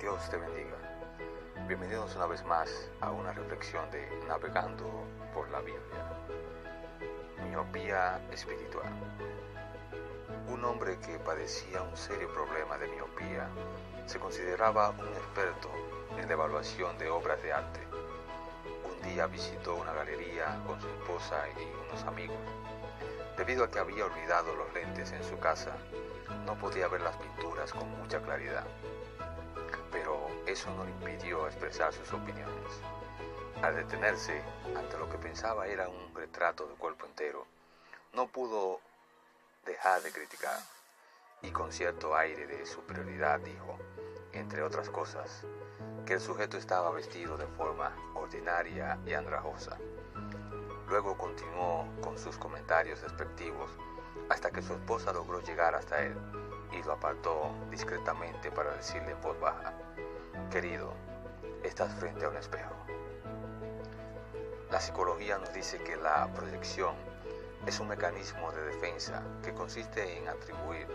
Dios te bendiga. Bienvenidos una vez más a una reflexión de Navegando por la Biblia. Miopía espiritual. Un hombre que padecía un serio problema de miopía se consideraba un experto en la evaluación de obras de arte. Un día visitó una galería con su esposa y unos amigos. Debido a que había olvidado los lentes en su casa, no podía ver las pinturas con mucha claridad pero eso no le impidió expresar sus opiniones. Al detenerse ante lo que pensaba era un retrato de cuerpo entero, no pudo dejar de criticar y con cierto aire de superioridad dijo, entre otras cosas, que el sujeto estaba vestido de forma ordinaria y andrajosa. Luego continuó con sus comentarios despectivos hasta que su esposa logró llegar hasta él y lo apartó discretamente para decirle en voz baja, querido, estás frente a un espejo. La psicología nos dice que la proyección es un mecanismo de defensa que consiste en atribuir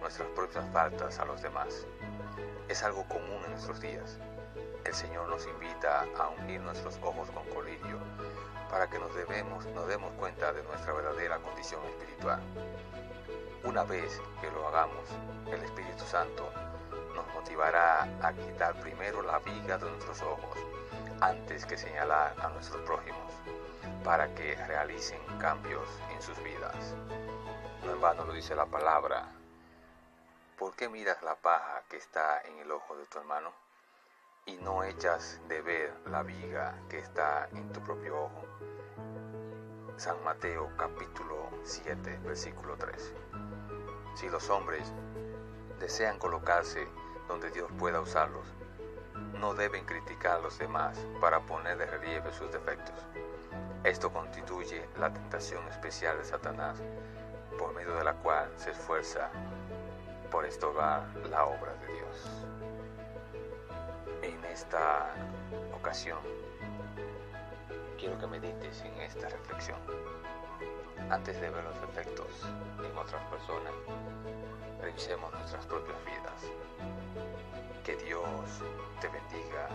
nuestras propias faltas a los demás. Es algo común en nuestros días. El Señor nos invita a unir nuestros ojos con colirio para que nos, debemos, nos demos cuenta de nuestra verdadera condición espiritual. Una vez que lo hagamos, el Espíritu Santo nos motivará a quitar primero la viga de nuestros ojos antes que señalar a nuestros prójimos para que realicen cambios en sus vidas. No en vano lo dice la palabra. ¿Por qué miras la paja que está en el ojo de tu hermano y no echas de ver la viga que está en tu propio ojo? San Mateo capítulo 7, versículo 3. Si los hombres desean colocarse donde Dios pueda usarlos, no deben criticar a los demás para poner de relieve sus defectos. Esto constituye la tentación especial de Satanás, por medio de la cual se esfuerza por estorbar la obra de Dios. Esta ocasión, quiero que medites en esta reflexión antes de ver los efectos en otras personas, revisemos nuestras propias vidas. Que Dios te bendiga.